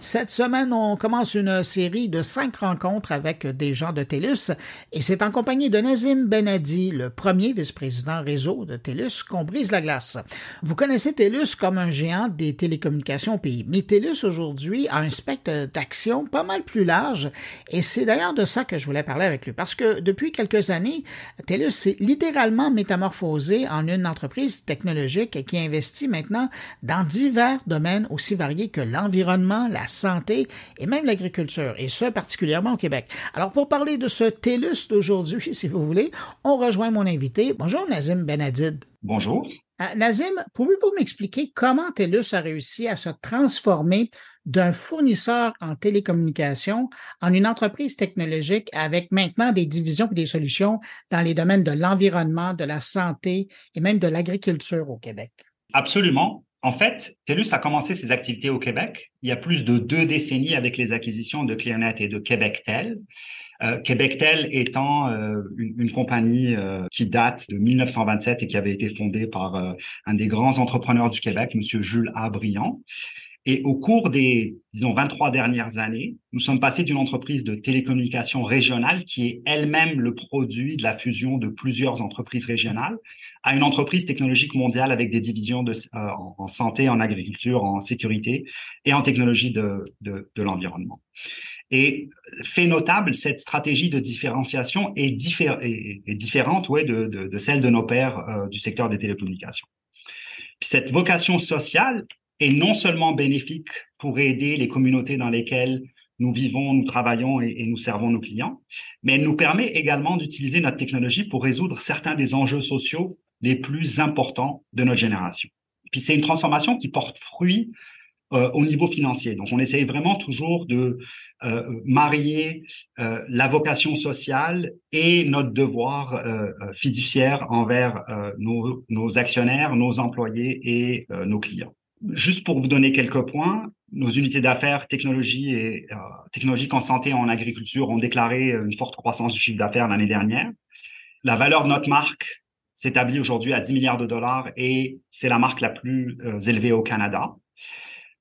Cette semaine, on commence une série de cinq rencontres avec des gens de TELUS et c'est en compagnie de Nazim Benadi, le premier vice-président réseau de TELUS, qu'on brise la glace. Vous connaissez TELUS comme un géant des télécommunications au pays, mais TELUS aujourd'hui a un spectre d'action pas mal plus large et c'est d'ailleurs de ça que je voulais parler avec lui parce que depuis quelques années, TELUS s'est littéralement métamorphosé en une entreprise technologique qui investit maintenant dans divers domaines aussi variés que l'environnement, la santé et même l'agriculture, et ce particulièrement au Québec. Alors pour parler de ce TELUS d'aujourd'hui, si vous voulez, on rejoint mon invité. Bonjour Nazim Benadid. Bonjour. Euh, Nazim, pouvez-vous m'expliquer comment TELUS a réussi à se transformer d'un fournisseur en télécommunications en une entreprise technologique avec maintenant des divisions et des solutions dans les domaines de l'environnement, de la santé et même de l'agriculture au Québec? Absolument. En fait, TELUS a commencé ses activités au Québec il y a plus de deux décennies avec les acquisitions de Clearnet et de Québectel. Euh, Québectel étant euh, une, compagnie euh, qui date de 1927 et qui avait été fondée par euh, un des grands entrepreneurs du Québec, Monsieur Jules A. Briand. Et au cours des, disons, 23 dernières années, nous sommes passés d'une entreprise de télécommunications régionale qui est elle-même le produit de la fusion de plusieurs entreprises régionales à une entreprise technologique mondiale avec des divisions de, euh, en santé, en agriculture, en sécurité et en technologie de, de, l'environnement. Et fait notable, cette stratégie de différenciation est, est, est différente ouais, de, de, celle de nos pairs euh, du secteur des télécommunications. Cette vocation sociale est non seulement bénéfique pour aider les communautés dans lesquelles nous vivons, nous travaillons et, nous servons nos clients, mais elle nous permet également d'utiliser notre technologie pour résoudre certains des enjeux sociaux les plus importants de notre génération. Puis c'est une transformation qui porte fruit euh, au niveau financier. Donc on essaye vraiment toujours de euh, marier euh, la vocation sociale et notre devoir euh, euh, fiduciaire envers nos, nos, actionnaires, nos employés et nos clients. Juste pour vous donner quelques points, nos unités d'affaires technologie et euh, technologiques en santé et en agriculture ont déclaré une forte croissance du chiffre d'affaires l'année dernière. La valeur de notre marque s'établit aujourd'hui à 10 milliards de dollars et c'est la marque la plus euh, élevée au Canada.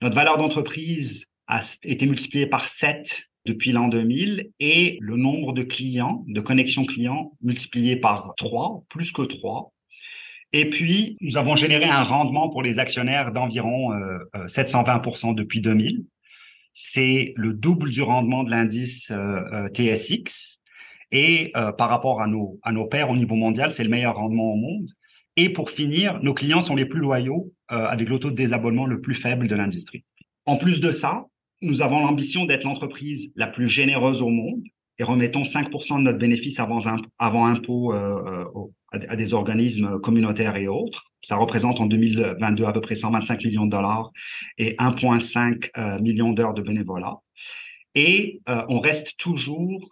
Notre valeur d'entreprise a été multipliée par 7 depuis l'an 2000 et le nombre de clients, de connexions clients multiplié par 3, plus que 3. Et puis, nous avons généré un rendement pour les actionnaires d'environ 720% euh, euh, depuis 2000. C'est le double du rendement de l'indice euh, TSX. Et par rapport à nos, à nos pairs au niveau mondial, c'est le meilleur rendement au monde. Et pour finir, nos clients sont les plus loyaux avec le taux de désabonnement le plus faible de l'industrie. En plus de ça, nous avons l'ambition d'être l'entreprise la plus généreuse au monde et remettons 5% de notre bénéfice avant, avant impôt euh, à, des organismes communautaires et autres. Ça représente en 2022 à peu près 125 millions de dollars et 1,5 euh, millions d'heures de bénévolat. Et euh, on reste toujours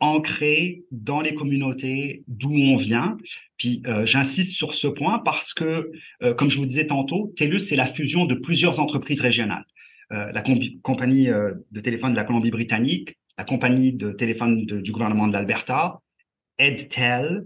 ancré dans les communautés d'où on vient. Puis euh, j'insiste sur ce point parce que, euh, comme je vous disais tantôt, TELUS, c'est la fusion de plusieurs entreprises régionales. Euh, la compagnie de téléphone de la Colombie-Britannique, la compagnie de téléphone du gouvernement de l'Alberta, EdTel,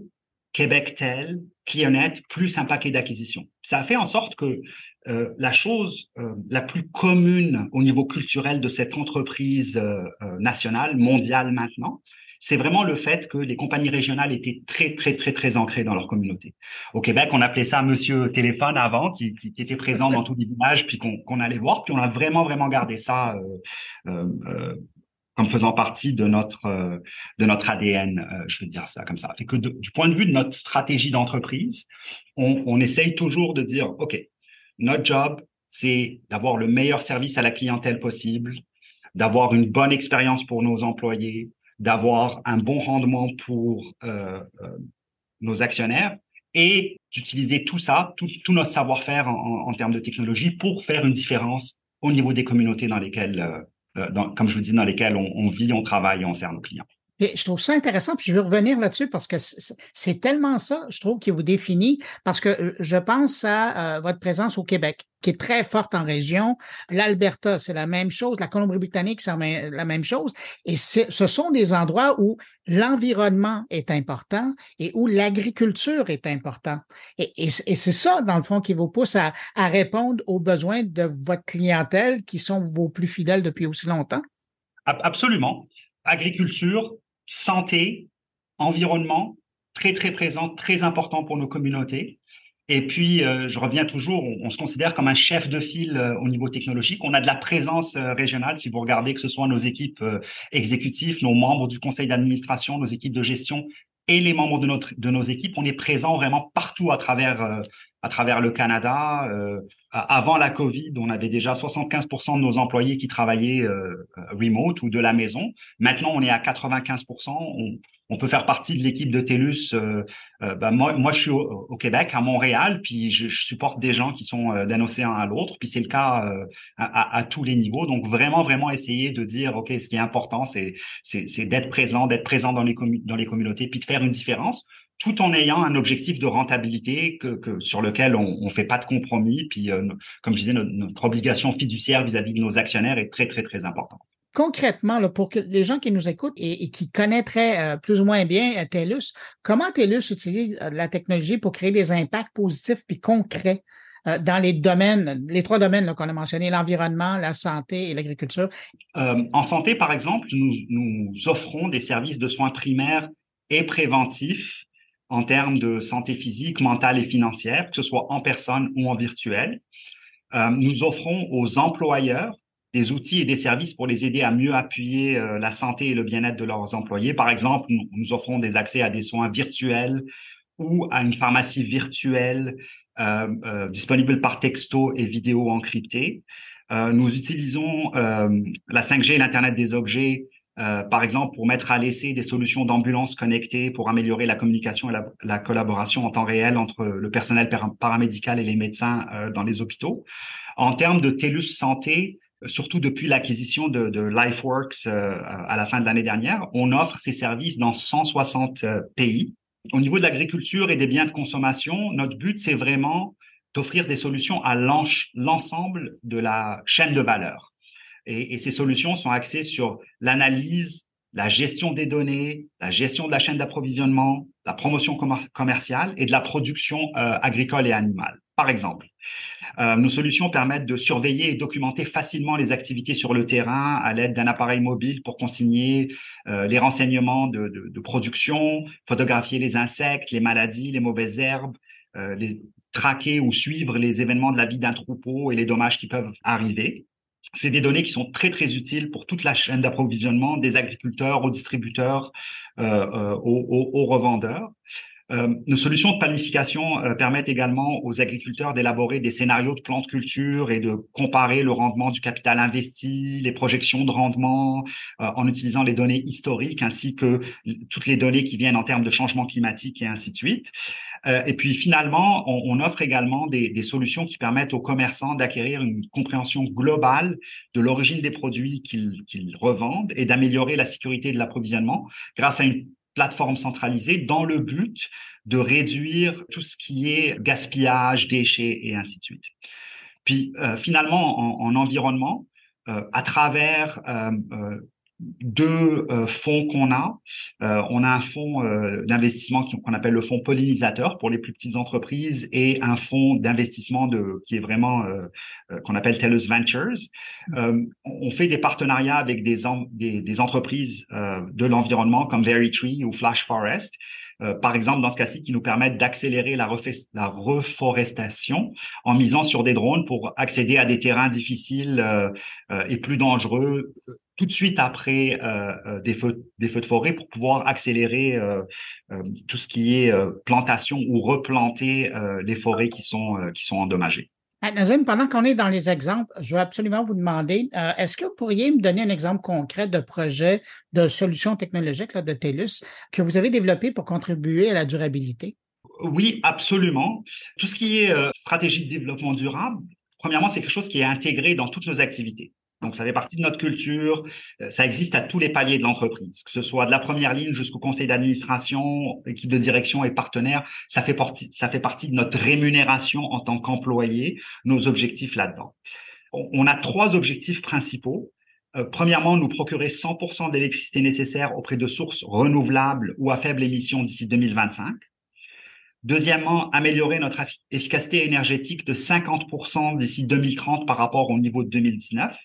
QuébecTel, ClearNet, plus un paquet d'acquisitions. Ça a fait en sorte que euh, la chose euh, la plus commune au niveau culturel de cette entreprise euh, nationale, mondiale maintenant, c'est vraiment le fait que les compagnies régionales étaient très, très, très, très ancrées dans leur communauté. Au Québec, on appelait ça Monsieur Téléphone avant, qui, qui, qui était présent dans tous les villages, puis qu'on allait voir, puis on a vraiment, vraiment gardé ça comme faisant partie de notre euh, de notre ADN, euh, je veux dire ça comme ça. Fait que du point de vue de notre stratégie d'entreprise, on, essaye toujours de dire, ok, notre job, c'est d'avoir le meilleur service à la clientèle possible, d'avoir une bonne expérience pour nos employés, d'avoir un bon rendement pour euh, nos actionnaires et d'utiliser tout ça, tout, notre savoir-faire en, en, termes de technologie pour faire une différence au niveau des communautés dans lesquelles dans, comme je vous dis, dans lesquels on, on, vit, on travaille et on sert nos clients. Je trouve ça intéressant, puis je veux revenir là-dessus parce que c'est tellement ça, je trouve, qui vous définit, parce que euh, je pense à euh, votre présence au Québec, qui est très forte en région. L'Alberta, c'est la même chose. La Colombie-Britannique, c'est la même chose. Et ce sont des endroits où l'environnement est important et où l'agriculture est important. Et, et, c'est ça, dans le fond, qui vous pousse à répondre aux besoins de votre clientèle qui sont vos plus fidèles depuis aussi longtemps. Absolument. Agriculture, santé, environnement, très très présent, très important pour nos communautés. Et puis, euh, je reviens toujours, on, se considère comme un chef de file euh, au niveau technologique. On a de la présence euh, régionale, si vous regardez que ce soit nos équipes exécutives, nos membres du conseil d'administration, nos équipes de gestion et les membres de, notre, de nos équipes, on est présent vraiment partout à travers, à travers le Canada. Avant la Covid, on avait déjà 75% de nos employés qui travaillaient remote ou de la maison. Maintenant, on est à 95%. On, on peut faire partie de l'équipe de TELUS. Euh, euh, bah, moi, moi, je suis au, Québec, à Montréal, puis je, supporte des gens qui sont euh, d'un océan à l'autre, puis c'est le cas à, tous les niveaux. Donc, vraiment, vraiment essayer de dire, OK, ce qui est important, c'est, d'être présent, d'être présent dans les, dans les communautés, puis de faire une différence tout en ayant un objectif de rentabilité que, sur lequel on ne fait pas de compromis. Puis, comme je disais, notre, notre obligation fiduciaire vis-à-vis -vis de nos actionnaires est très, très, très importante concrètement, là, pour que les gens qui nous écoutent et, qui connaîtraient euh, plus ou moins bien euh, TELUS, comment TELUS utilise euh, la technologie pour créer des impacts positifs puis concrets dans les domaines, les trois domaines qu'on a mentionnés, l'environnement, la santé et l'agriculture? en santé, par exemple, nous, nous offrons des services de soins primaires et préventifs en termes de santé physique, mentale et financière, que ce soit en personne ou en virtuel. nous offrons aux employeurs des outils et des services pour les aider à mieux appuyer euh, la santé et le bien-être de leurs employés. Par exemple, nous, offrons des accès à des soins virtuels ou à une pharmacie virtuelle euh, euh, disponible par texto et vidéo encryptée. Euh, nous utilisons euh, la 5G et l'Internet des objets, par exemple, pour mettre à l'essai des solutions d'ambulance connectées pour améliorer la communication et la, la, collaboration en temps réel entre le personnel paramédical et les médecins dans les hôpitaux. En termes de TELUS Santé, surtout depuis l'acquisition de, de, LifeWorks euh, à la fin de l'année dernière, on offre ces services dans 160 euh, pays. Au niveau de l'agriculture et des biens de consommation, notre but, c'est vraiment d'offrir des solutions à l'ensemble de la chaîne de valeur. Et, et, ces solutions sont axées sur l'analyse, la gestion des données, la gestion de la chaîne d'approvisionnement, la promotion commerciale et de la production euh, agricole et animale. Par exemple, euh, nos solutions permettent de surveiller et documenter facilement les activités sur le terrain à l'aide d'un appareil mobile pour consigner euh, les renseignements de, de, production, photographier les insectes, les maladies, les mauvaises herbes, euh, les traquer ou suivre les événements de la vie d'un troupeau et les dommages qui peuvent arriver. C'est des données qui sont très très utiles pour toute la chaîne d'approvisionnement, des agriculteurs aux distributeurs, euh, aux, aux, revendeurs. Euh, nos solutions de planification euh, permettent également aux agriculteurs d'élaborer des scénarios de plantes culture et de comparer le rendement du capital investi, les projections de rendement euh, en utilisant les données historiques ainsi que toutes les données qui viennent en termes de changement climatique et ainsi de suite. et puis finalement, on, offre également des, des, solutions qui permettent aux commerçants d'acquérir une compréhension globale de l'origine des produits qu'ils revendent et d'améliorer la sécurité de l'approvisionnement grâce à une plateforme centralisée dans le but de réduire tout ce qui est gaspillage, déchets et ainsi de suite. Puis euh, finalement, en, en environnement, euh, à travers euh deux euh, fonds qu'on a. Euh, on a un fonds euh, d'investissement qu'on appelle le fonds pollinisateur pour les plus petites entreprises et un fonds d'investissement de qui est vraiment qu'on appelle TELUS Ventures. on fait des partenariats avec des, des, des entreprises de l'environnement comme Veritree ou Flash Forest euh, par exemple, dans ce cas-ci, qui nous permettent d'accélérer la, reforestation en misant sur des drones pour accéder à des terrains difficiles euh, euh, et plus dangereux tout de suite après des, feux, des feux de forêt pour pouvoir accélérer tout ce qui est plantation ou replanter les forêts qui sont, qui sont endommagées. Nazim, pendant qu'on est dans les exemples, je veux absolument vous demander, euh, est-ce que vous pourriez me donner un exemple concret de projet de solution technologique là, de TELUS que vous avez développé pour contribuer à la durabilité? Oui, absolument. Tout ce qui est euh, stratégie de développement durable, premièrement, c'est quelque chose qui est intégré dans toutes nos activités. Donc, ça fait partie de notre culture. Euh, ça existe à tous les paliers de l'entreprise, que ce soit de la première ligne jusqu'au conseil d'administration, équipe de direction et partenaires. Ça fait partie, ça fait partie de notre rémunération en tant qu'employé, nos objectifs là-dedans. On a trois objectifs principaux. Euh, premièrement, nous procurer 100% d'électricité nécessaire auprès de sources renouvelables ou à faible émission d'ici 2025. Deuxièmement, améliorer notre efficacité énergétique de 50% d'ici 2030 par rapport au niveau de 2019.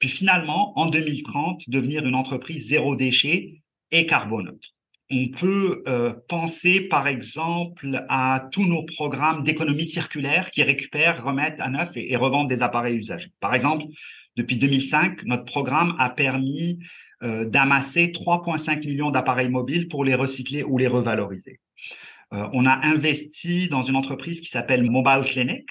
Puis finalement, en 2030, devenir une entreprise zéro déchet et carboneutre. On peut euh, penser, par exemple, à tous nos programmes d'économie circulaire qui récupèrent, remettent à neuf et, revendent des appareils usagés. Par exemple, depuis 2005, notre programme a permis euh, d'amasser 3,5 millions d'appareils mobiles pour les recycler ou les revaloriser. Euh, on a investi dans une entreprise qui s'appelle Mobile Clinic,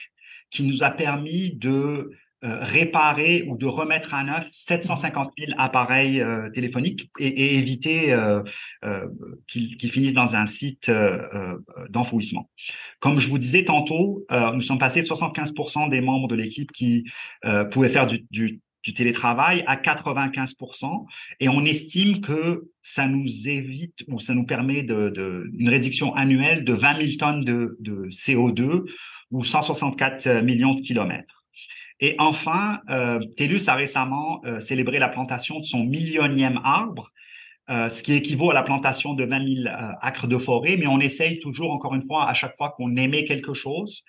qui nous a permis de euh, réparer ou de remettre à neuf 750 000 appareils euh, téléphoniques et, éviter qu'ils finissent dans un site d'enfouissement. Comme je vous disais tantôt, nous sommes passés de 75% des membres de l'équipe qui pouvaient faire du, du du télétravail à 95% et on estime que ça nous évite ou ça nous permet de, une réduction annuelle de 20 000 tonnes de, CO2 ou 164 millions de kilomètres. Et enfin, euh, TELUS a récemment euh, célébré la plantation de son millionième arbre, euh, ce qui équivaut à la plantation de 20 000 euh, acres de forêt, mais on essaye toujours, encore une fois, à chaque fois qu'on émet quelque chose,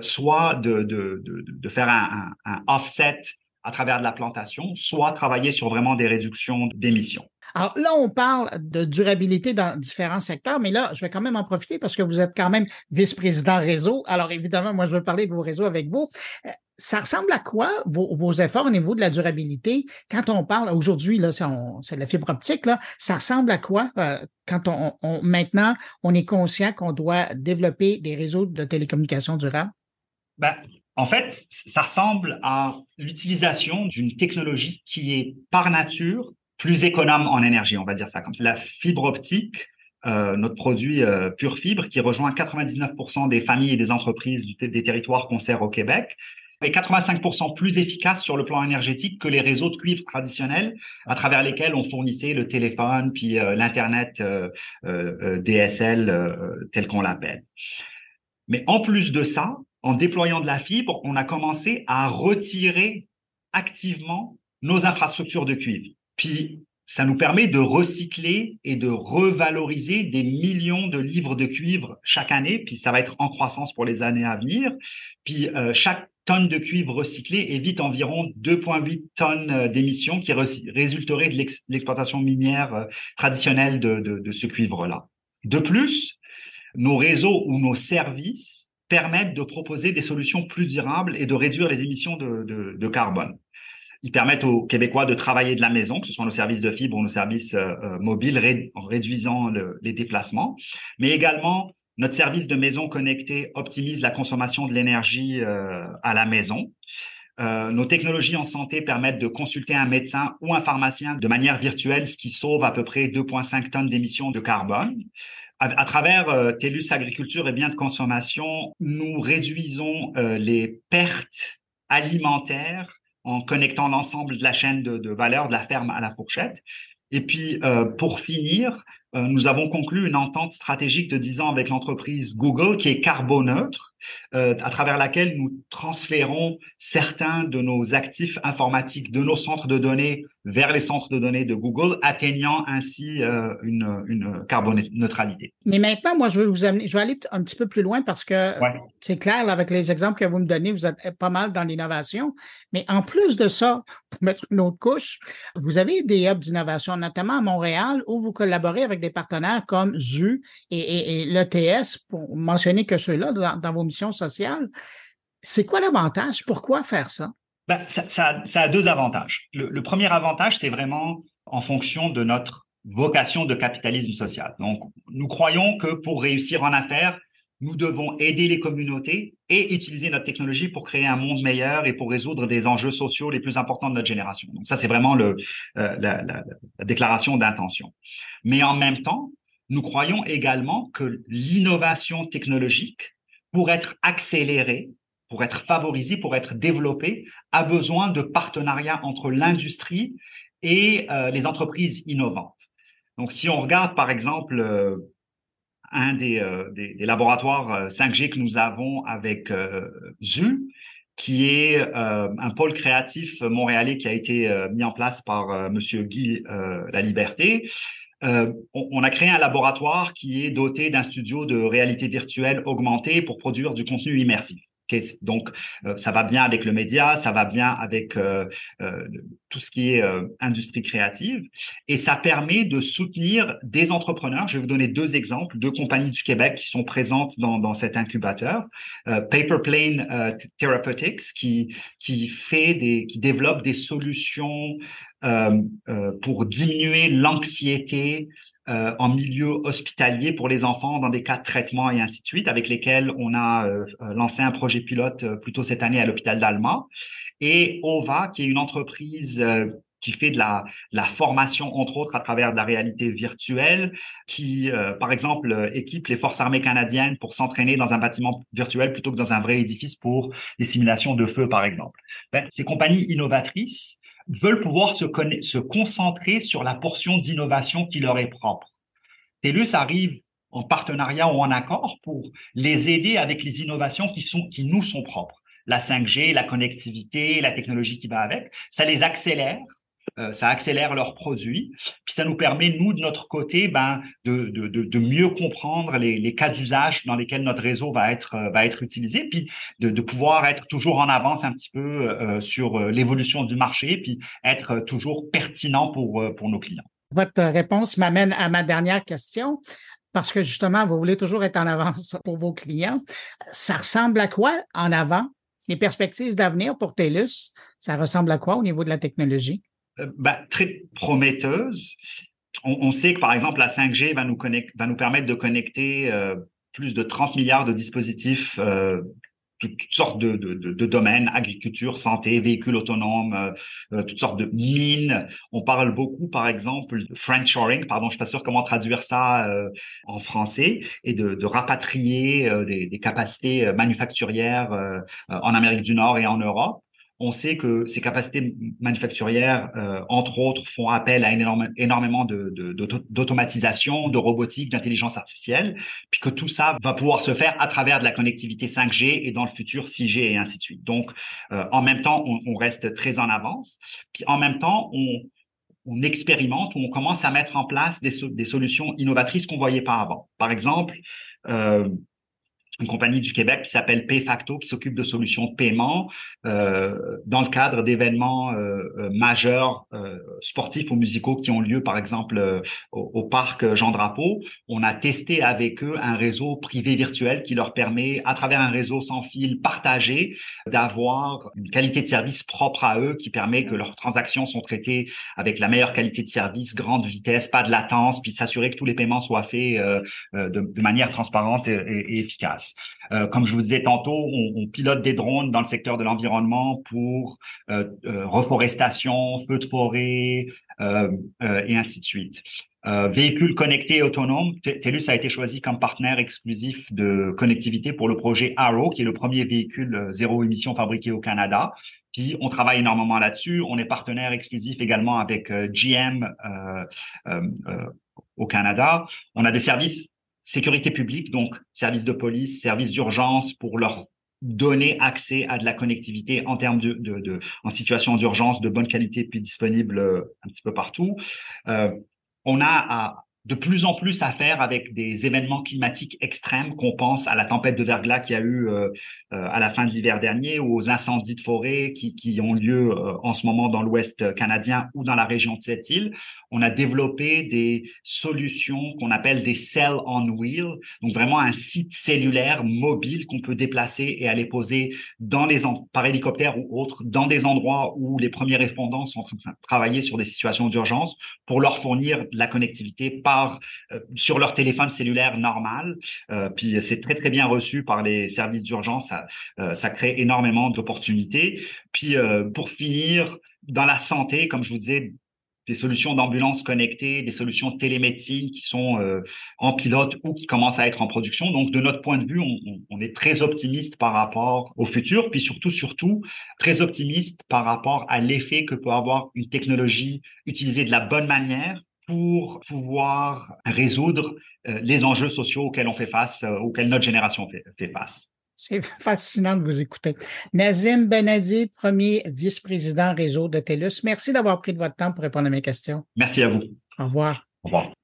soit de, de, de, faire un, un, un offset à travers de la plantation, soit travailler sur vraiment des réductions d'émissions. Alors là, on parle de durabilité dans différents secteurs, mais là, je vais quand même en profiter parce que vous êtes quand même vice-président réseau. Alors évidemment, moi, je veux parler de vos réseaux avec vous. Ça ressemble à quoi vos, efforts au niveau de la durabilité? Quand on parle aujourd'hui là, c'est la fibre optique là, ça ressemble à quoi euh, quand on, maintenant on est conscient qu'on doit développer des réseaux de télécommunications durables? Ben, en fait, ça ressemble à l'utilisation d'une technologie qui est par nature plus économe en énergie, on va dire ça comme ça. La fibre optique, euh, notre produit euh, Pure Fibre, qui rejoint 99% des familles et des entreprises des territoires qu'on sert au Québec, est 85% plus efficace sur le plan énergétique que les réseaux de cuivre traditionnels à travers lesquels on fournissait le téléphone puis euh, l'internet DSL tel qu'on l'appelle. Mais en plus de ça, en déployant de la fibre, on a commencé à retirer activement nos infrastructures de cuivre. Puis, ça nous permet de recycler et de revaloriser des millions de livres de cuivre chaque année, puis ça va être en croissance pour les années à venir. Puis, euh, chaque tonne de cuivre recyclé évite environ 2,8 tonnes euh, d'émissions qui résulteraient de l'exploitation minière euh, traditionnelle de, ce cuivre-là. De plus, nos réseaux ou nos services permettent de proposer des solutions plus durables et de réduire les émissions de, carbone. Ils permettent aux Québécois de travailler de la maison, que ce soit nos services de fibre ou nos services euh, euh, mobiles, en réduisant les déplacements. Mais également, notre service de maison connectée optimise la consommation de l'énergie euh, à la maison. Nos technologies en santé permettent de consulter un médecin ou un pharmacien de manière virtuelle, ce qui sauve à peu près 2,5 tonnes d'émissions de carbone à, travers TELUS Agriculture et biens de consommation, nous réduisons les pertes alimentaires en connectant l'ensemble de la chaîne de, valeur de la ferme à la fourchette. Et puis, euh, pour finir, nous avons conclu une entente stratégique de 10 ans avec l'entreprise Google qui est carboneutre, euh, à travers laquelle nous transférons certains de nos actifs informatiques de nos centres de données vers les centres de données de Google, atteignant ainsi euh, une, une carboneutralité. Mais maintenant, moi, je vais vous amener, je vais aller un petit peu plus loin parce que c'est clair, là, avec les exemples que vous me donnez, vous êtes pas mal dans l'innovation. Mais en plus de ça, pour mettre une autre couche, vous avez des hubs d'innovation, notamment à Montréal, où vous collaborez avec des partenaires comme ZU et, et, l'ETS, pour mentionner que ceux-là dans, vos missions sociales. C'est quoi l'avantage? Pourquoi faire ça? Ben, ça, ça, a deux avantages. Le, premier avantage, c'est vraiment en fonction de notre vocation de capitalisme social. Donc, nous croyons que pour réussir en affaires, nous devons aider les communautés et utiliser notre technologie pour créer un monde meilleur et pour résoudre des enjeux sociaux les plus importants de notre génération. Donc ça, c'est vraiment le, euh, la, la, la, déclaration d'intention. Mais en même temps, nous croyons également que l'innovation technologique, pour être accélérée, pour être favorisé, pour être développé, a besoin de partenariats entre l'industrie et euh, les entreprises innovantes. Donc, si on regarde, par exemple, euh, un des, euh, des, des, laboratoires 5G que nous avons avec ZU, qui est un pôle créatif montréalais qui a été mis en place par Monsieur Guy La Liberté. On, on, a créé un laboratoire qui est doté d'un studio de réalité virtuelle augmentée pour produire du contenu immersif. Donc, euh, ça va bien avec le média, ça va bien avec euh, euh, tout ce qui est industrie créative, et ça permet de soutenir des entrepreneurs. Je vais vous donner deux exemples, deux compagnies du Québec qui sont présentes dans, dans cet incubateur. Paper Plane Therapeutics, qui qui fait des, qui développe des solutions pour diminuer l'anxiété euh, en milieu hospitalier pour les enfants dans des cas de traitement et ainsi de suite, avec lesquels on a euh, euh, lancé un projet pilote plutôt cette année à l'hôpital d'Alma. Et OVA, qui est une entreprise qui fait de la, formation, entre autres, à travers de la réalité virtuelle, qui, par exemple, équipe les forces armées canadiennes pour s'entraîner dans un bâtiment virtuel plutôt que dans un vrai édifice pour des simulations de feu, par exemple. Ben, ces compagnies innovatrices veulent pouvoir se, se concentrer sur la portion d'innovation qui leur est propre. TELUS arrive en partenariat ou en accord pour les aider avec les innovations qui, sont, qui nous sont propres. La 5G, la connectivité, la technologie qui va avec, ça les accélère ça accélère leurs produits, puis ça nous permet, nous, de notre côté, ben, de, de, de, mieux comprendre les, les cas d'usage dans lesquels notre réseau va être, euh, va être utilisé, puis de, de pouvoir être toujours en avance un petit peu euh, sur l'évolution du marché, puis être toujours pertinent pour, pour nos clients. Votre réponse m'amène à ma dernière question parce que justement, vous voulez toujours être en avance pour vos clients. Ça ressemble à quoi en avant? Les perspectives d'avenir pour TELUS, ça ressemble à quoi au niveau de la technologie? Euh, bah, très prometteuse. On, on, sait que, par exemple, la 5G va nous, connect, va nous permettre de connecter euh, plus de 30 milliards de dispositifs euh, toutes, sortes de, de, de, de, domaines, agriculture, santé, véhicules autonomes, euh, euh, toutes sortes de mines. On parle beaucoup, par exemple, de friendshoring, pardon, je suis pas sûr comment traduire ça euh, en français, et de, de rapatrier des, des, capacités manufacturières en Amérique du Nord et en Europe on sait que ces capacités manufacturières, euh, entre autres, font appel à énormément d'automatisation, de, de, robotique, d'intelligence artificielle, puis que tout ça va pouvoir se faire à travers de la connectivité 5G et dans le futur 6G et ainsi de suite. Donc, euh, en même temps, on, on, reste très en avance, puis en même temps, on, on expérimente ou on commence à mettre en place des, des solutions innovatrices qu'on voyait pas avant. Par exemple, euh, une compagnie du Québec qui s'appelle PayFacto, qui s'occupe de solutions de paiement euh, dans le cadre d'événements euh, euh majeurs euh, sportifs ou musicaux qui ont lieu, par exemple, euh, au, au, parc Jean Drapeau. On a testé avec eux un réseau privé virtuel qui leur permet, à travers un réseau sans fil partagé, d'avoir une qualité de service propre à eux qui permet que leurs transactions sont traitées avec la meilleure qualité de service, grande vitesse, pas de latence, puis s'assurer que tous les paiements soient faits de, de, manière transparente et efficace. Euh, comme je vous disais tantôt, on, pilote des drones dans le secteur de l'environnement pour euh, euh, reforestation, feux de forêt et ainsi de suite. Véhicules connectés et autonomes, TELUS a été choisi comme partenaire exclusif de connectivité pour le projet Arrow, qui est le premier véhicule zéro émission fabriqué au Canada. Puis on travaille énormément là-dessus. On est partenaire exclusif également avec GM au Canada. On a des services sécurité publique, donc services de police, services d'urgence pour leur donner accès à de la connectivité en termes de, de, de en situation d'urgence de bonne qualité puis disponible euh, un petit peu partout. Euh, on a à, de plus en plus à faire avec des événements climatiques extrêmes, qu'on pense à la tempête de verglas qui a eu euh, euh, à la fin de l'hiver dernier ou aux incendies de forêt qui, ont lieu euh, en ce moment dans l'Ouest canadien ou dans la région de cette île. On a développé des solutions qu'on appelle des cells on wheel, donc vraiment un site cellulaire mobile qu'on peut déplacer et aller poser par hélicoptère ou autre dans des endroits où les premiers répondants sont en train de travailler sur des situations d'urgence pour leur fournir de la connectivité par sur leur téléphone cellulaire normal. puis c'est très très bien reçu par les services d'urgence euh, ça, crée énormément d'opportunités. Puis euh, pour finir, dans la santé, comme je vous disais, des solutions d'ambulance connectées, des solutions de télémédecine qui sont euh, en pilote ou qui commencent à être en production. Donc, de notre point de vue, on, on est très optimiste par rapport au futur, puis surtout, surtout, très optimiste par rapport à l'effet que peut avoir une technologie utilisée de la bonne manière pour pouvoir résoudre euh, les enjeux sociaux auxquels on fait face, euh, auxquels notre génération fait, fait face. C'est fascinant de vous écouter. Nazim Benadi, premier vice-président réseau de TELUS, merci d'avoir pris de votre temps pour répondre à mes questions. Merci à vous. Au revoir. Au revoir.